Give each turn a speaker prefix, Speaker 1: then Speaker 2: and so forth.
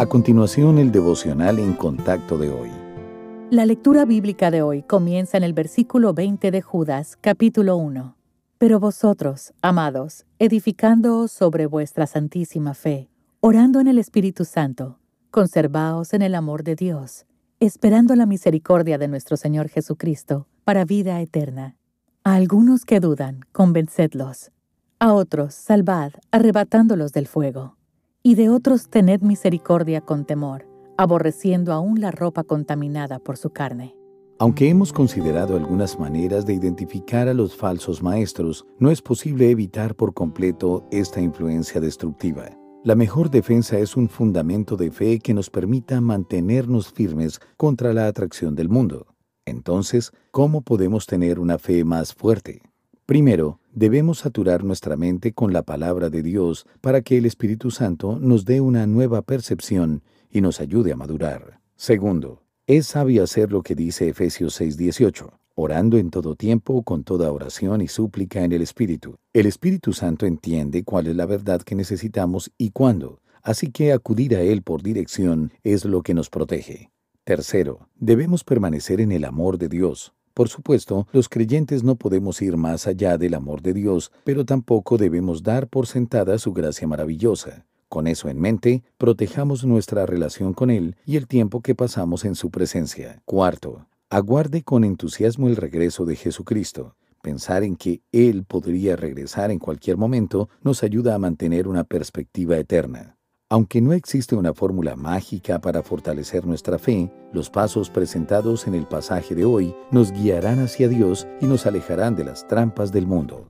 Speaker 1: A continuación, el devocional en contacto de hoy.
Speaker 2: La lectura bíblica de hoy comienza en el versículo 20 de Judas, capítulo 1. Pero vosotros, amados, edificándoos sobre vuestra santísima fe, orando en el Espíritu Santo, conservaos en el amor de Dios, esperando la misericordia de nuestro Señor Jesucristo para vida eterna. A algunos que dudan, convencedlos. A otros, salvad, arrebatándolos del fuego y de otros tened misericordia con temor, aborreciendo aún la ropa contaminada por su carne.
Speaker 1: Aunque hemos considerado algunas maneras de identificar a los falsos maestros, no es posible evitar por completo esta influencia destructiva. La mejor defensa es un fundamento de fe que nos permita mantenernos firmes contra la atracción del mundo. Entonces, ¿cómo podemos tener una fe más fuerte? Primero, debemos saturar nuestra mente con la palabra de Dios para que el Espíritu Santo nos dé una nueva percepción y nos ayude a madurar. Segundo, es sabio hacer lo que dice Efesios 6:18, orando en todo tiempo con toda oración y súplica en el Espíritu. El Espíritu Santo entiende cuál es la verdad que necesitamos y cuándo, así que acudir a Él por dirección es lo que nos protege. Tercero, debemos permanecer en el amor de Dios. Por supuesto, los creyentes no podemos ir más allá del amor de Dios, pero tampoco debemos dar por sentada su gracia maravillosa. Con eso en mente, protejamos nuestra relación con Él y el tiempo que pasamos en su presencia. Cuarto, aguarde con entusiasmo el regreso de Jesucristo. Pensar en que Él podría regresar en cualquier momento nos ayuda a mantener una perspectiva eterna. Aunque no existe una fórmula mágica para fortalecer nuestra fe, los pasos presentados en el pasaje de hoy nos guiarán hacia Dios y nos alejarán de las trampas del mundo.